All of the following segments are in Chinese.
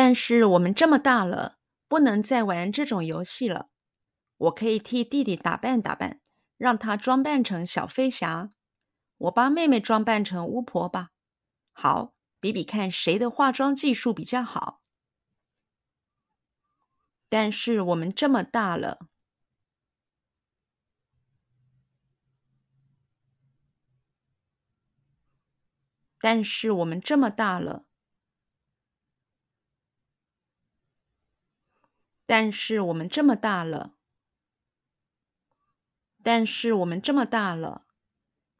但是我们这么大了，不能再玩这种游戏了。我可以替弟弟打扮打扮，让他装扮成小飞侠。我帮妹妹装扮成巫婆吧。好，比比看谁的化妆技术比较好。但是我们这么大了。但是我们这么大了。但是我们这么大了。但是我们这么大了。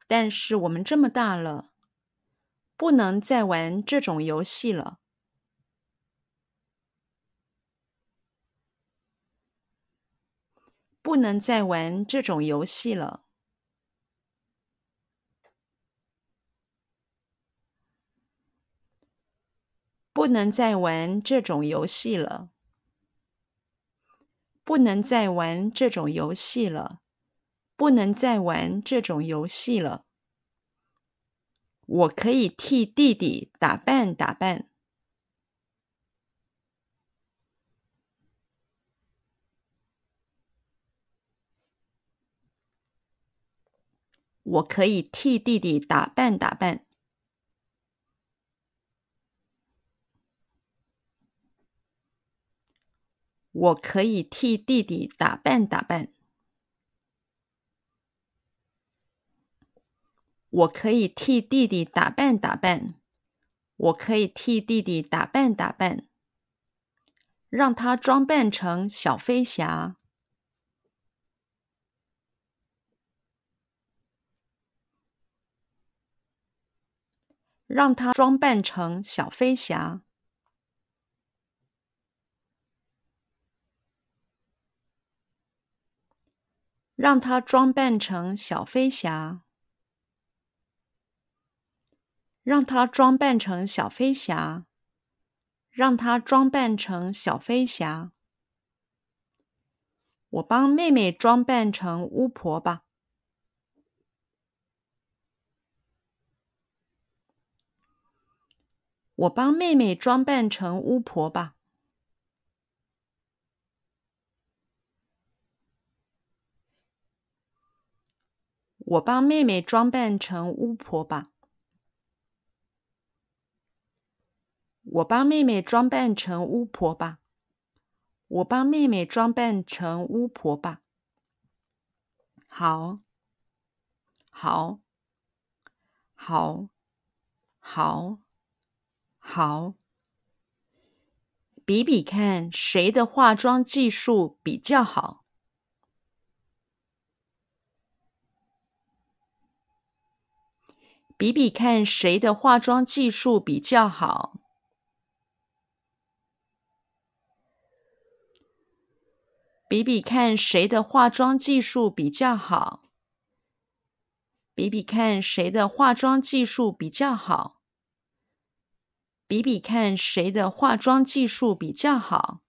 但是我们这么大了，不能再玩这种游戏了。不能再玩这种游戏了。不能再玩这种游戏了。不能再玩这种游戏了。不能再玩这种游戏了。我可以替弟弟打扮打扮。我可以替弟弟打扮打扮。我可以替弟弟打扮打扮。我可以替弟弟打扮打扮。我可以替弟弟打扮打扮，让他装扮成小飞侠。让他装扮成小飞侠。让他装扮成小飞侠。让他装扮成小飞侠。让他装扮成小飞侠。我帮妹妹装扮成巫婆吧。我帮妹妹装扮成巫婆吧。我帮妹妹装扮成巫婆吧。我帮妹妹装扮成巫婆吧。我帮妹妹装扮成巫婆吧。好，好，好，好，好。比比看谁的化妆技术比较好。比比看谁的化妆技术比较好。比比看谁的化妆技术比较好。比比看谁的化妆技术比较好。比比看谁的化妆技术比较好。